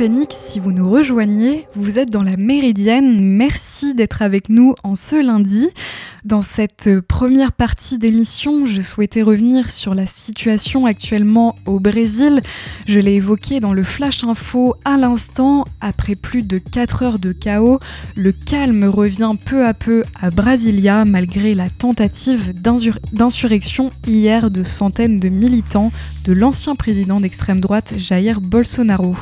Phoenix, si vous nous rejoignez, vous êtes dans la Méridienne. Merci d'être avec nous en ce lundi. Dans cette première partie d'émission, je souhaitais revenir sur la situation actuellement au Brésil. Je l'ai évoqué dans le Flash Info à l'instant. Après plus de 4 heures de chaos, le calme revient peu à peu à Brasilia malgré la tentative d'insurrection hier de centaines de militants de l'ancien président d'extrême droite Jair Bolsonaro.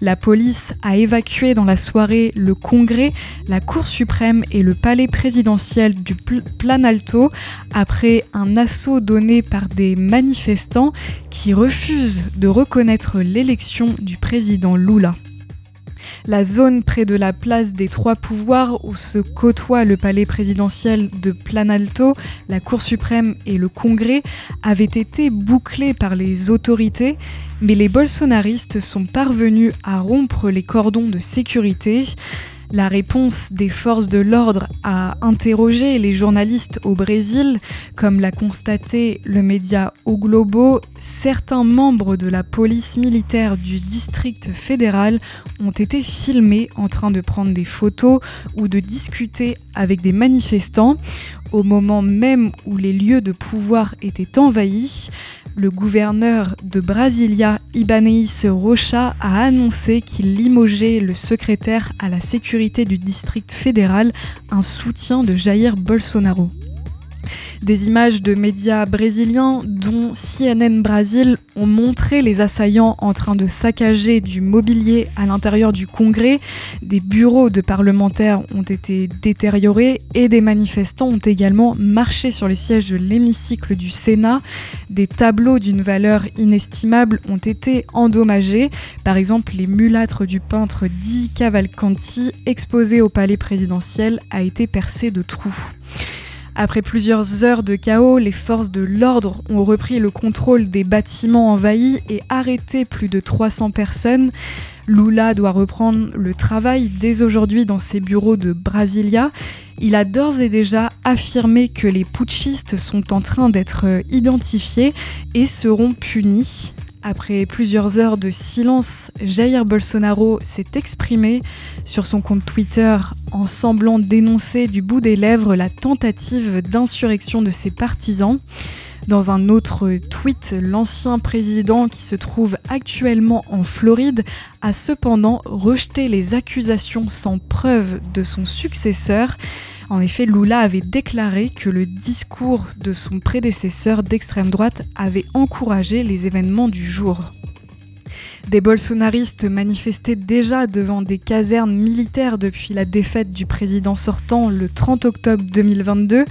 La police a évacué dans la soirée le Congrès, la Cour suprême et le palais présidentiel du Planalto après un assaut donné par des manifestants qui refusent de reconnaître l'élection du président Lula. La zone près de la place des trois pouvoirs où se côtoient le palais présidentiel de Planalto, la Cour suprême et le Congrès avait été bouclée par les autorités, mais les bolsonaristes sont parvenus à rompre les cordons de sécurité. La réponse des forces de l'ordre à interroger les journalistes au Brésil, comme l'a constaté le média O Globo, certains membres de la police militaire du district fédéral ont été filmés en train de prendre des photos ou de discuter avec des manifestants. Au moment même où les lieux de pouvoir étaient envahis le gouverneur de Brasilia, Ibaneis Rocha, a annoncé qu'il limogeait le secrétaire à la sécurité du district fédéral, un soutien de Jair Bolsonaro. Des images de médias brésiliens, dont CNN Brasil, ont montré les assaillants en train de saccager du mobilier à l'intérieur du Congrès. Des bureaux de parlementaires ont été détériorés et des manifestants ont également marché sur les sièges de l'hémicycle du Sénat. Des tableaux d'une valeur inestimable ont été endommagés. Par exemple, les mulâtres du peintre Di Cavalcanti, exposé au palais présidentiel, a été percé de trous. Après plusieurs heures de chaos, les forces de l'ordre ont repris le contrôle des bâtiments envahis et arrêté plus de 300 personnes. Lula doit reprendre le travail dès aujourd'hui dans ses bureaux de Brasilia. Il a d'ores et déjà affirmé que les putschistes sont en train d'être identifiés et seront punis. Après plusieurs heures de silence, Jair Bolsonaro s'est exprimé sur son compte Twitter en semblant dénoncer du bout des lèvres la tentative d'insurrection de ses partisans. Dans un autre tweet, l'ancien président qui se trouve actuellement en Floride a cependant rejeté les accusations sans preuve de son successeur en effet, Lula avait déclaré que le discours de son prédécesseur d'extrême droite avait encouragé les événements du jour. Des bolsonaristes manifestaient déjà devant des casernes militaires depuis la défaite du président sortant le 30 octobre 2022.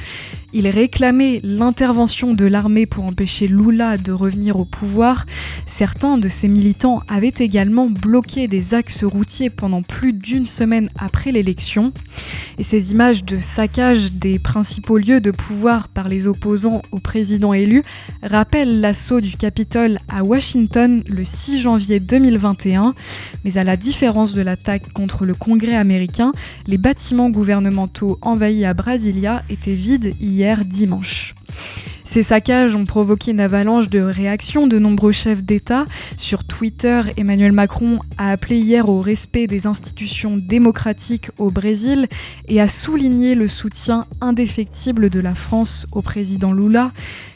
Ils réclamaient l'intervention de l'armée pour empêcher Lula de revenir au pouvoir. Certains de ces militants avaient également bloqué des axes routiers pendant plus d'une semaine après l'élection. Et ces images de saccage des principaux lieux de pouvoir par les opposants au président élu rappellent l'assaut du Capitole à Washington le 6 janvier 2021, mais à la différence de l'attaque contre le Congrès américain, les bâtiments gouvernementaux envahis à Brasilia étaient vides hier dimanche. Ces saccages ont provoqué une avalanche de réactions de nombreux chefs d'État. Sur Twitter, Emmanuel Macron a appelé hier au respect des institutions démocratiques au Brésil et a souligné le soutien indéfectible de la France au président Lula.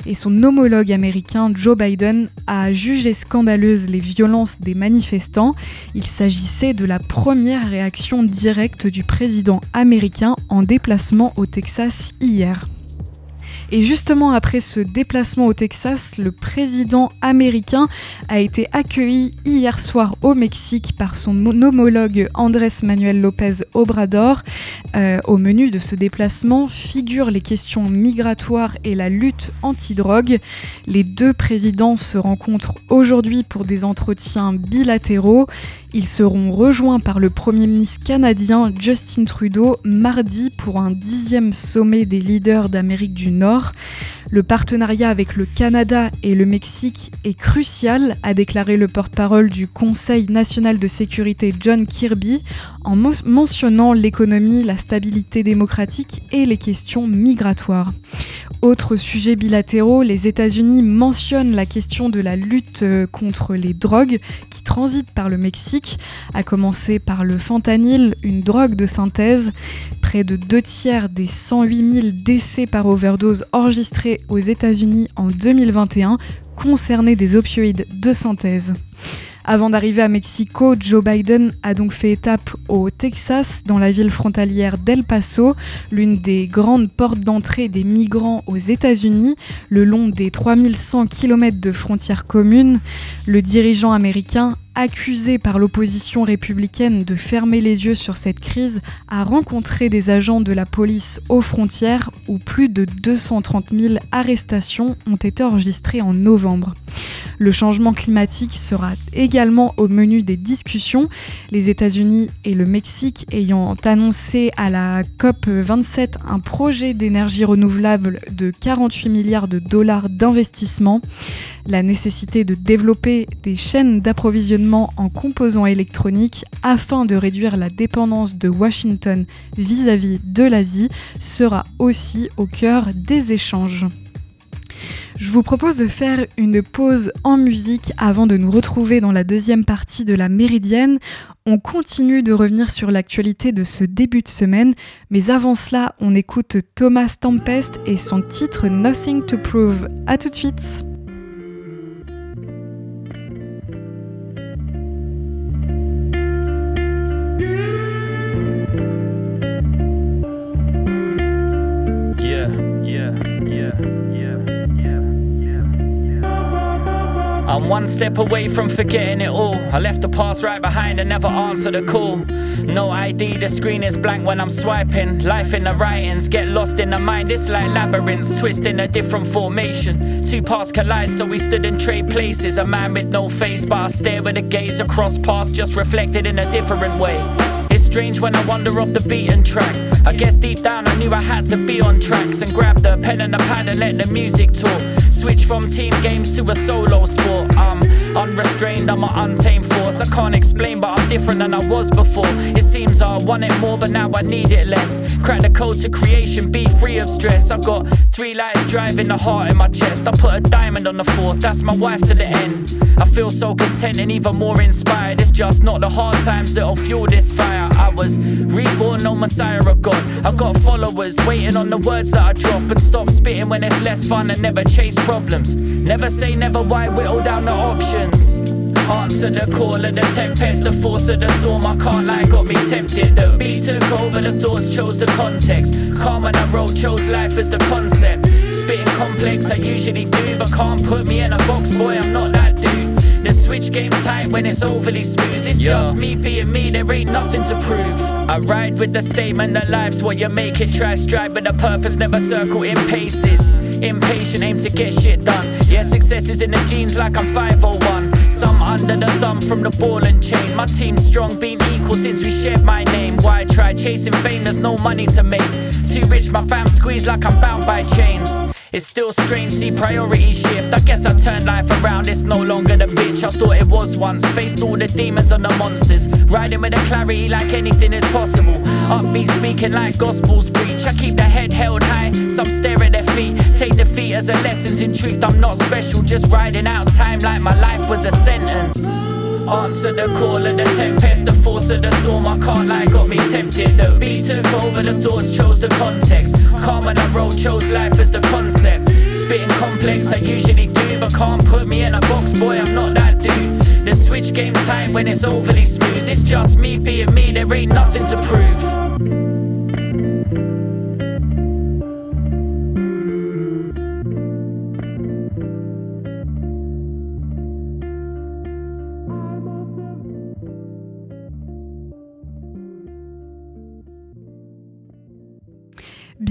Et son homologue américain Joe Biden a jugé scandaleuses les violences des manifestants. Il s'agissait de la première réaction directe du président américain en déplacement au Texas hier. Et justement après ce déplacement au Texas, le président américain a été accueilli hier soir au Mexique par son homologue Andrés Manuel López Obrador. Euh, au menu de ce déplacement figurent les questions migratoires et la lutte anti-drogue. Les deux présidents se rencontrent aujourd'hui pour des entretiens bilatéraux. Ils seront rejoints par le Premier ministre canadien Justin Trudeau mardi pour un dixième sommet des leaders d'Amérique du Nord. Le partenariat avec le Canada et le Mexique est crucial, a déclaré le porte-parole du Conseil national de sécurité John Kirby en mentionnant l'économie, la stabilité démocratique et les questions migratoires. Autre sujet bilatéraux, les États-Unis mentionnent la question de la lutte euh, contre les drogues qui transitent par le Mexique, à commencer par le fentanyl, une drogue de synthèse. Près de deux tiers des 108 000 décès par overdose enregistrés aux États-Unis en 2021 concernaient des opioïdes de synthèse. Avant d'arriver à Mexico, Joe Biden a donc fait étape au Texas, dans la ville frontalière d'El Paso, l'une des grandes portes d'entrée des migrants aux États-Unis, le long des 3100 km de frontières communes. Le dirigeant américain accusé par l'opposition républicaine de fermer les yeux sur cette crise, a rencontré des agents de la police aux frontières où plus de 230 000 arrestations ont été enregistrées en novembre. Le changement climatique sera également au menu des discussions, les États-Unis et le Mexique ayant annoncé à la COP 27 un projet d'énergie renouvelable de 48 milliards de dollars d'investissement la nécessité de développer des chaînes d'approvisionnement en composants électroniques afin de réduire la dépendance de Washington vis-à-vis de l'Asie sera aussi au cœur des échanges. Je vous propose de faire une pause en musique avant de nous retrouver dans la deuxième partie de la Méridienne. On continue de revenir sur l'actualité de ce début de semaine, mais avant cela, on écoute Thomas Tempest et son titre Nothing to Prove. A tout de suite! Step away from forgetting it all. I left the past right behind and never answered a call. No ID, the screen is blank when I'm swiping. Life in the writings, get lost in the mind. It's like labyrinths, twist in a different formation. Two paths collide, so we stood in trade places. A man with no face, but I stare with a gaze across paths, just reflected in a different way. It's strange when I wander off the beaten track. I guess deep down I knew I had to be on tracks and grab the pen and the pad and let the music talk. Switch from team games to a solo sport. I'm unrestrained, I'm an untamed force. I can't explain, but I'm different than I was before. It seems I want it more, but now I need it less. Crack the code to creation, be free of stress. I've got three lights driving the heart in my chest. I put a diamond on the fourth, that's my wife to the end. I feel so content and even more inspired. It's just not the hard times that'll fuel this fire. I was reborn, no messiah of God. I got followers waiting on the words that I drop and stop spitting when it's less fun and never chase problems. Never say never, why whittle down the options. Answer the call of the tempest, the force of the storm. I can't lie, got me tempted. The beat took over, the thoughts chose the context. Calm when I wrote, chose life as the concept. Spitting complex, I usually do, but can't put me in a box, boy, I'm not that. The switch game tight when it's overly smooth. It's yeah. just me being me, there ain't nothing to prove. I ride with the statement that life's what you make it. Try stride, but the purpose never circle in paces. Impatient, aim to get shit done. Yeah, success is in the genes like I'm 501. Some under the thumb from the ball and chain. My team's strong, been equal since we shared my name. Why try chasing fame? There's no money to make. Too rich, my fam squeeze like I'm bound by chains. It's still strange, see priorities shift. I guess I turned life around, it's no longer the bitch I thought it was once. Faced all the demons and the monsters. Riding with a clarity like anything is possible. Upbeat speaking like gospels preach. I keep the head held high, some stare at their feet. Take defeat as a lesson, in truth. I'm not special, just riding out time like my life was a sentence. Answer the call of the tempest, the force of the storm. I can't lie, got me tempted. The beat took over, the thoughts chose the context. Calm on the road, chose life as the concept. Spitting complex, I usually do, but can't put me in a box, boy, I'm not that dude. The switch game tight when it's overly smooth. It's just me being me, there ain't nothing to prove.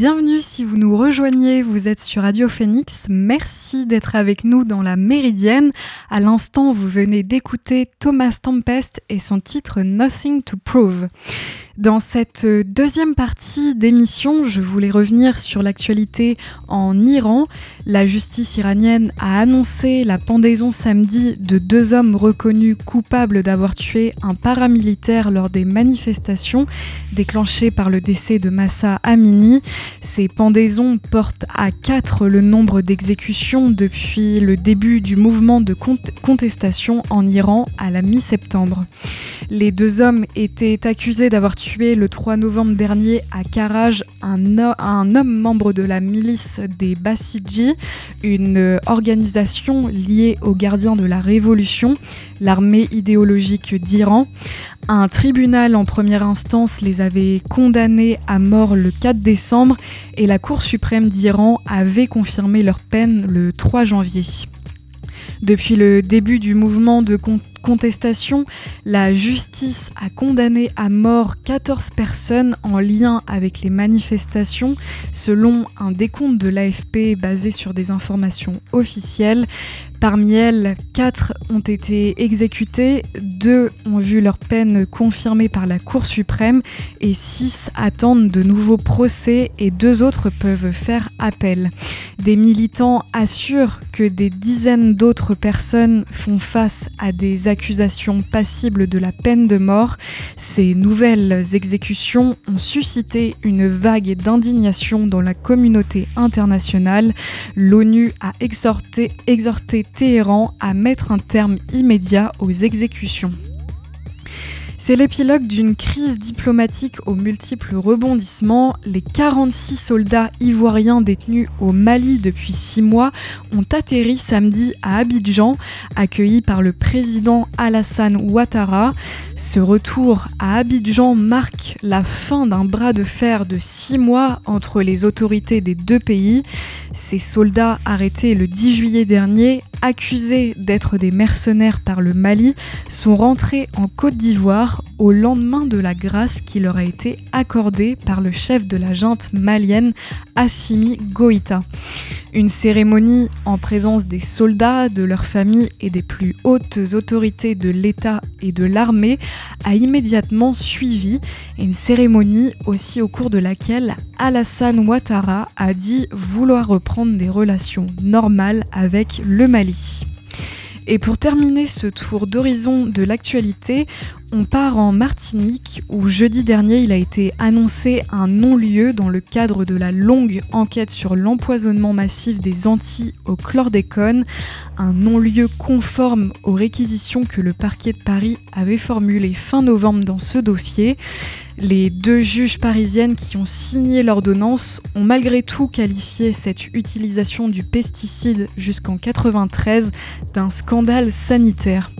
Bienvenue si vous nous rejoignez, vous êtes sur Radio Phoenix. Merci d'être avec nous dans la Méridienne. À l'instant, vous venez d'écouter Thomas Tempest et son titre Nothing to Prove. Dans cette deuxième partie d'émission, je voulais revenir sur l'actualité en Iran. La justice iranienne a annoncé la pendaison samedi de deux hommes reconnus coupables d'avoir tué un paramilitaire lors des manifestations déclenchées par le décès de Massa Amini. Ces pendaisons portent à quatre le nombre d'exécutions depuis le début du mouvement de contestation en Iran à la mi-septembre. Les deux hommes étaient accusés d'avoir tué le 3 novembre dernier à Karaj un, un homme membre de la milice des Basiji, une organisation liée aux gardiens de la Révolution, l'armée idéologique d'Iran. Un tribunal en première instance les avait condamnés à mort le 4 décembre et la Cour suprême d'Iran avait confirmé leur peine le 3 janvier. Depuis le début du mouvement de contestation, la justice a condamné à mort 14 personnes en lien avec les manifestations, selon un décompte de l'AFP basé sur des informations officielles. Parmi elles, quatre ont été exécutées, deux ont vu leur peine confirmée par la Cour suprême et six attendent de nouveaux procès et deux autres peuvent faire appel. Des militants assurent que des dizaines d'autres personnes font face à des accusations passibles de la peine de mort. Ces nouvelles exécutions ont suscité une vague d'indignation dans la communauté internationale. L'ONU a exhorté, exhorté Téhéran à mettre un terme immédiat aux exécutions. C'est l'épilogue d'une crise diplomatique aux multiples rebondissements. Les 46 soldats ivoiriens détenus au Mali depuis six mois ont atterri samedi à Abidjan, accueillis par le président Alassane Ouattara. Ce retour à Abidjan marque la fin d'un bras de fer de six mois entre les autorités des deux pays. Ces soldats arrêtés le 10 juillet dernier, accusés d'être des mercenaires par le Mali, sont rentrés en Côte d'Ivoire au lendemain de la grâce qui leur a été accordée par le chef de la junte malienne Assimi Goïta. Une cérémonie en présence des soldats, de leurs familles et des plus hautes autorités de l'État et de l'armée a immédiatement suivi, une cérémonie aussi au cours de laquelle Alassane Ouattara a dit vouloir reprendre des relations normales avec le Mali. Et pour terminer ce tour d'horizon de l'actualité, on part en Martinique où jeudi dernier il a été annoncé un non-lieu dans le cadre de la longue enquête sur l'empoisonnement massif des Antilles au chlordécone, un non-lieu conforme aux réquisitions que le parquet de Paris avait formulées fin novembre dans ce dossier. Les deux juges parisiennes qui ont signé l'ordonnance ont malgré tout qualifié cette utilisation du pesticide jusqu'en 93 d'un scandale sanitaire.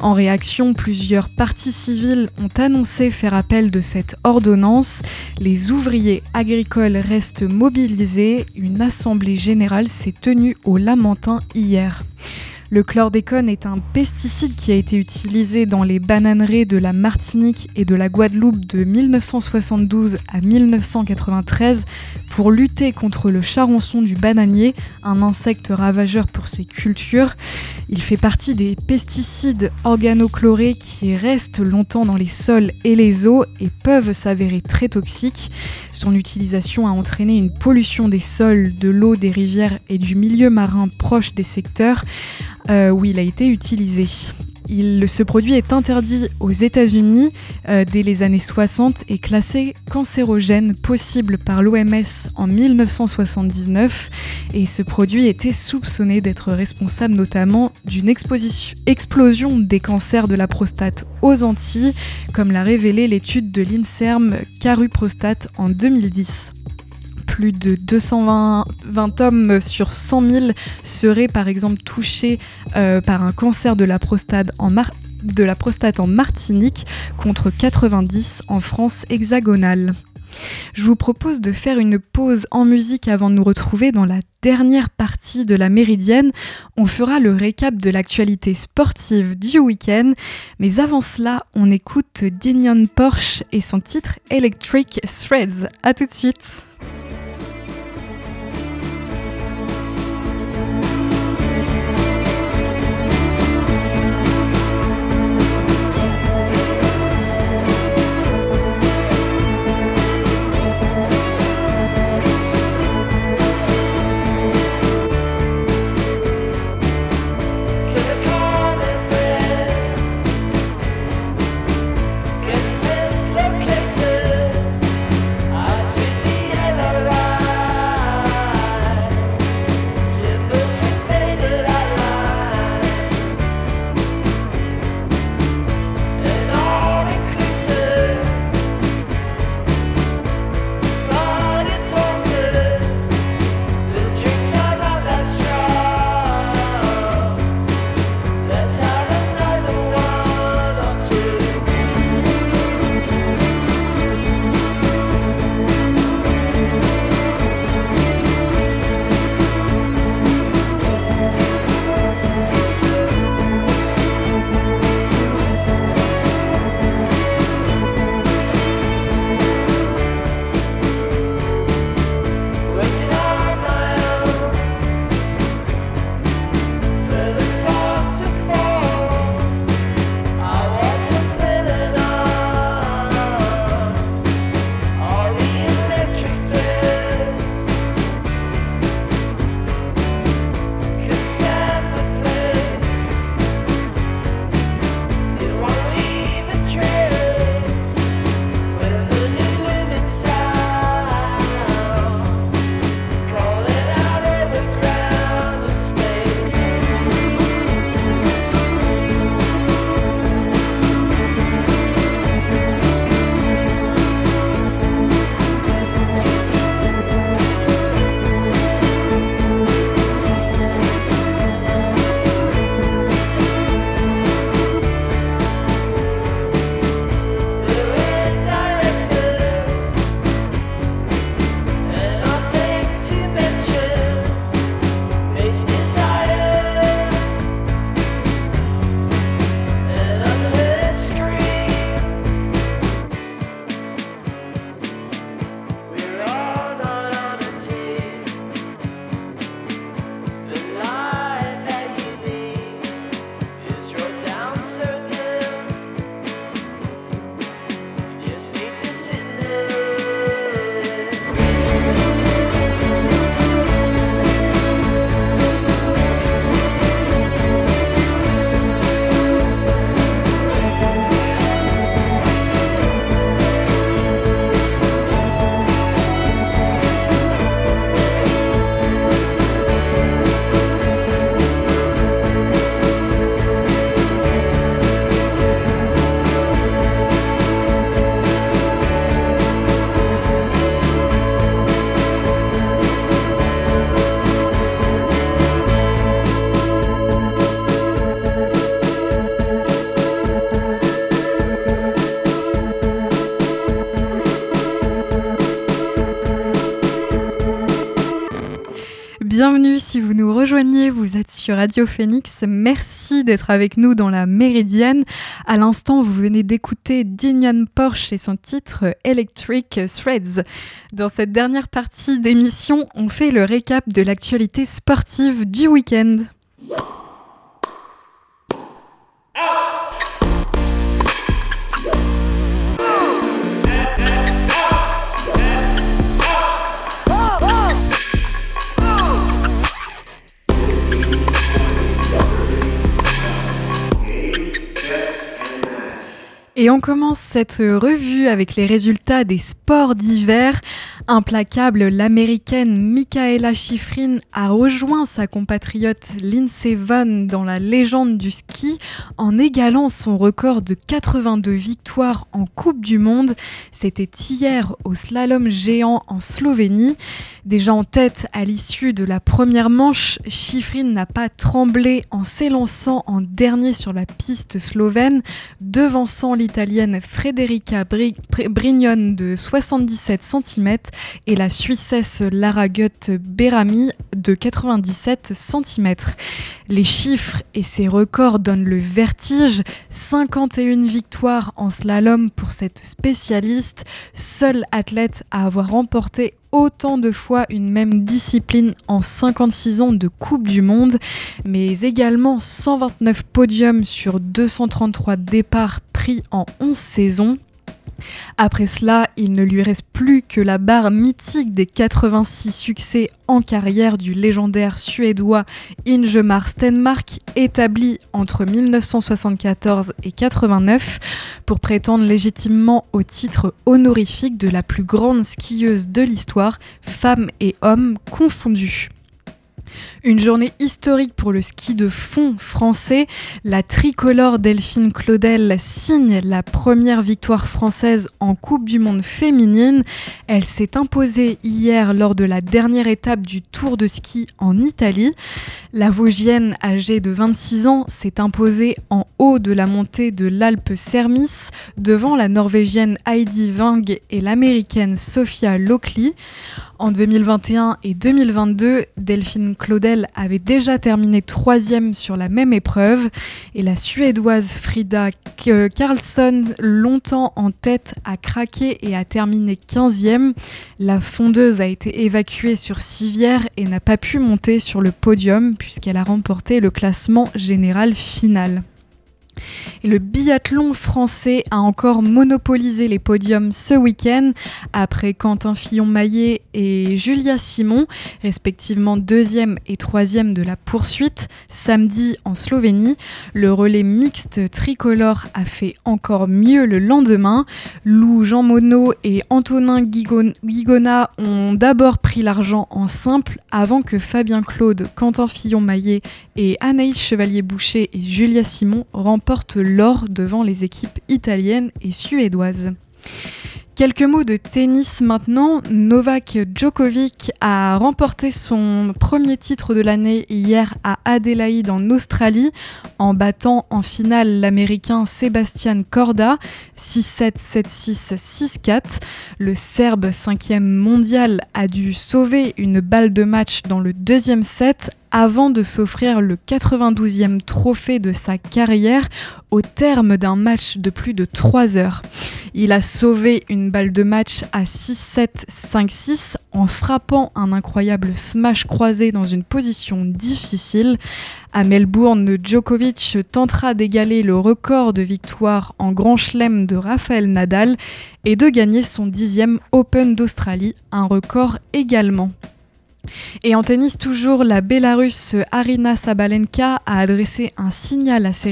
En réaction, plusieurs partis civils ont annoncé faire appel de cette ordonnance. Les ouvriers agricoles restent mobilisés. Une assemblée générale s'est tenue au Lamentin hier. Le chlordécone est un pesticide qui a été utilisé dans les bananeraies de la Martinique et de la Guadeloupe de 1972 à 1993 pour lutter contre le charançon du bananier, un insecte ravageur pour ses cultures. Il fait partie des pesticides organochlorés qui restent longtemps dans les sols et les eaux et peuvent s'avérer très toxiques. Son utilisation a entraîné une pollution des sols, de l'eau, des rivières et du milieu marin proche des secteurs euh, où il a été utilisé ce produit est interdit aux États-Unis euh, dès les années 60 et classé cancérogène possible par l'OMS en 1979. Et ce produit était soupçonné d'être responsable notamment d'une explosion des cancers de la prostate aux Antilles, comme l'a révélé l'étude de l'INSERM Caru Prostate en 2010 plus de 220 hommes sur 100 000 seraient par exemple touchés euh, par un cancer de la prostate en Martinique contre 90 en France hexagonale. Je vous propose de faire une pause en musique avant de nous retrouver dans la dernière partie de la Méridienne. On fera le récap de l'actualité sportive du week-end, mais avant cela, on écoute Dinion Porsche et son titre Electric Threads. A tout de suite. Radio Phoenix. Merci d'être avec nous dans la Méridienne. À l'instant, vous venez d'écouter Dinian Porsche et son titre Electric Threads. Dans cette dernière partie d'émission, on fait le récap de l'actualité sportive du week-end. Et on commence cette revue avec les résultats des sports d'hiver. Implacable, l'américaine Michaela Schifrin a rejoint sa compatriote Lindsey Vonn dans la légende du ski en égalant son record de 82 victoires en Coupe du Monde. C'était hier au slalom géant en Slovénie. Déjà en tête à l'issue de la première manche, Schifrin n'a pas tremblé en s'élançant en dernier sur la piste slovène, devançant l'italienne Frederica Brignone de 77 cm et la suissesse Lara Gutt Berami de 97 cm. Les chiffres et ses records donnent le vertige. 51 victoires en slalom pour cette spécialiste, seule athlète à avoir remporté autant de fois une même discipline en 56 ans de Coupe du Monde, mais également 129 podiums sur 233 départs pris en 11 saisons. Après cela, il ne lui reste plus que la barre mythique des 86 succès en carrière du légendaire suédois Ingemar Stenmark, établi entre 1974 et 89, pour prétendre légitimement au titre honorifique de la plus grande skieuse de l'histoire, femmes et hommes confondus. Une journée historique pour le ski de fond français. La tricolore Delphine Claudel signe la première victoire française en Coupe du Monde féminine. Elle s'est imposée hier lors de la dernière étape du Tour de ski en Italie. La Vosgienne, âgée de 26 ans, s'est imposée en haut de la montée de l'Alpe Sermis devant la Norvégienne Heidi Wang et l'Américaine Sophia Lockley. En 2021 et 2022, Delphine Claudel avait déjà terminé troisième sur la même épreuve et la Suédoise Frida Karlsson, longtemps en tête, a craqué et a terminé 15e. La fondeuse a été évacuée sur civière et n'a pas pu monter sur le podium puisqu'elle a remporté le classement général final. Le biathlon français a encore monopolisé les podiums ce week-end après Quentin Fillon-Maillet et Julia Simon, respectivement deuxième et troisième de la poursuite, samedi en Slovénie. Le relais mixte tricolore a fait encore mieux le lendemain. Lou Jean Monod et Antonin Guigona ont d'abord pris l'argent en simple avant que Fabien Claude, Quentin Fillon-Maillet et Anaïs Chevalier-Boucher et Julia Simon remportent l'or devant les équipes italiennes et suédoises. Quelques mots de tennis maintenant. Novak Djokovic a remporté son premier titre de l'année hier à Adélaïde en Australie en battant en finale l'américain Sebastian Corda 6-7, 7-6, 6-4. Le Serbe 5 mondial a dû sauver une balle de match dans le deuxième set avant de s'offrir le 92e trophée de sa carrière au terme d'un match de plus de 3 heures. Il a sauvé une balle de match à 6-7, 5-6 en frappant un incroyable smash croisé dans une position difficile. À Melbourne, Djokovic tentera d'égaler le record de victoire en Grand Chelem de Rafael Nadal et de gagner son dixième Open d'Australie, un record également. Et en tennis toujours, la Bélarusse Arina Sabalenka a adressé un signal à ses,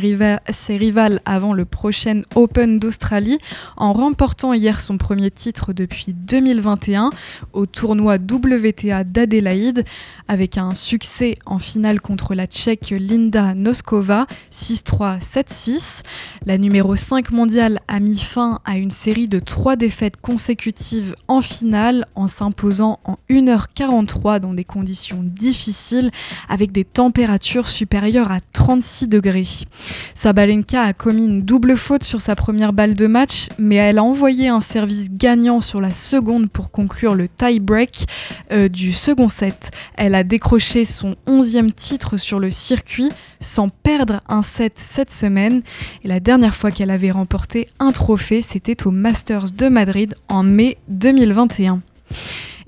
rivales avant le prochain Open d'Australie en remportant hier son premier titre depuis 2021 au tournoi WTA d'Adélaïde avec un succès en finale contre la Tchèque Linda Noskova 6-3, 7-6. La numéro 5 mondiale a mis fin à une série de trois défaites consécutives en finale en s'imposant en 1h43 dans des conditions difficiles avec des températures supérieures à 36 degrés. Sabalenka a commis une double faute sur sa première balle de match, mais elle a envoyé un service gagnant sur la seconde pour conclure le tie-break euh, du second set. Elle a décroché son 11e titre sur le circuit sans perdre un set cette semaine. Et la dernière fois qu'elle avait remporté un trophée, c'était au Masters de Madrid en mai 2021.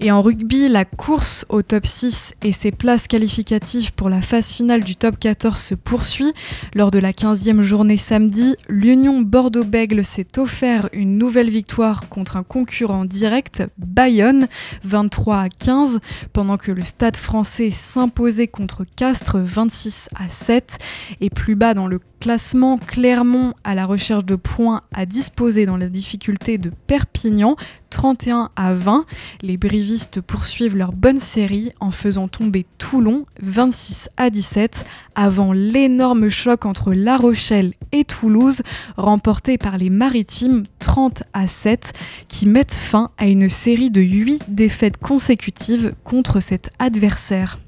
Et en rugby, la course au top 6 et ses places qualificatives pour la phase finale du top 14 se poursuit. Lors de la 15e journée samedi, l'Union Bordeaux-Bègle s'est offert une nouvelle victoire contre un concurrent direct, Bayonne, 23 à 15, pendant que le Stade français s'imposait contre Castres 26 à 7. Et plus bas dans le classement, Clermont, à la recherche de points, a disposé dans la difficulté de Perpignan, 31 à 20. Les brivistes poursuivent leur bonne série en faisant tomber Toulon, 26 à 17, avant l'énorme choc entre La Rochelle et Toulouse, remporté par les Maritimes, 30 à 7, qui mettent fin à une série de 8 défaites consécutives contre cet adversaire.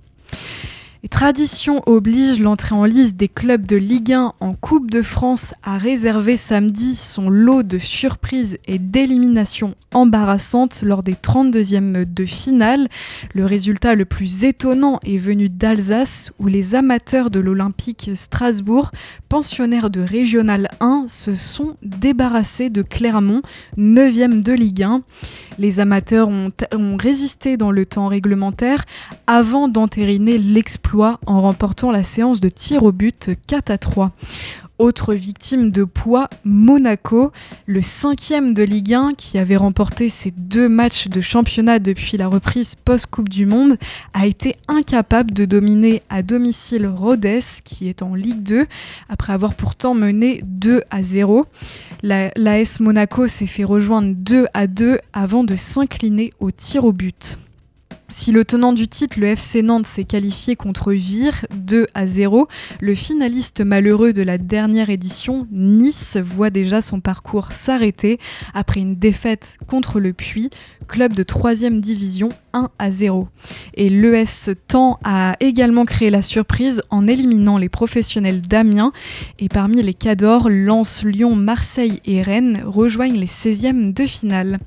Et tradition oblige, l'entrée en lice des clubs de Ligue 1 en Coupe de France a réservé samedi son lot de surprises et d'éliminations embarrassantes lors des 32e de finale. Le résultat le plus étonnant est venu d'Alsace où les amateurs de l'Olympique Strasbourg, pensionnaires de Régional 1, se sont débarrassés de Clermont, 9e de Ligue 1. Les amateurs ont, ont résisté dans le temps réglementaire avant d'entériner l'exploit en remportant la séance de tir au but 4 à 3. Autre victime de poids, Monaco, le cinquième de Ligue 1 qui avait remporté ses deux matchs de championnat depuis la reprise post-Coupe du Monde, a été incapable de dominer à domicile Rhodes qui est en Ligue 2 après avoir pourtant mené 2 à 0. L'AS Monaco s'est fait rejoindre 2 à 2 avant de s'incliner au tir au but. Si le tenant du titre, le FC Nantes, s'est qualifié contre Vire 2 à 0, le finaliste malheureux de la dernière édition, Nice, voit déjà son parcours s'arrêter après une défaite contre le Puy, club de 3 division 1 à 0. Et l'ES tend à également créer la surprise en éliminant les professionnels d'Amiens. Et parmi les Cadors, Lens, Lyon, Marseille et Rennes rejoignent les 16e de finale.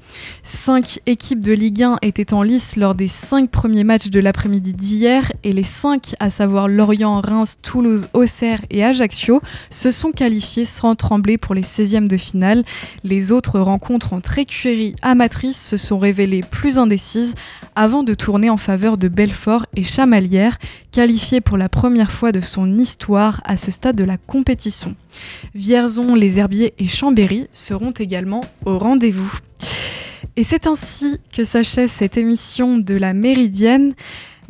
Cinq équipes de Ligue 1 étaient en lice lors des cinq premiers matchs de l'après-midi d'hier et les cinq, à savoir Lorient, Reims, Toulouse, Auxerre et Ajaccio, se sont qualifiés sans trembler pour les 16e de finale. Les autres rencontres entre écuries amatrices se sont révélées plus indécises avant de tourner en faveur de Belfort et Chamalières, qualifiés pour la première fois de son histoire à ce stade de la compétition. Vierzon, Les Herbiers et Chambéry seront également au rendez-vous. Et c'est ainsi que s'achève cette émission de la Méridienne.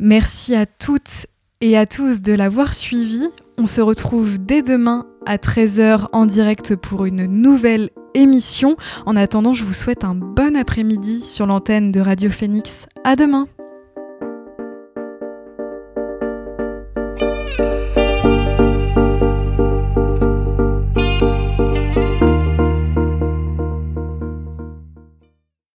Merci à toutes et à tous de l'avoir suivi. On se retrouve dès demain à 13h en direct pour une nouvelle émission. En attendant, je vous souhaite un bon après-midi sur l'antenne de Radio Phoenix. À demain!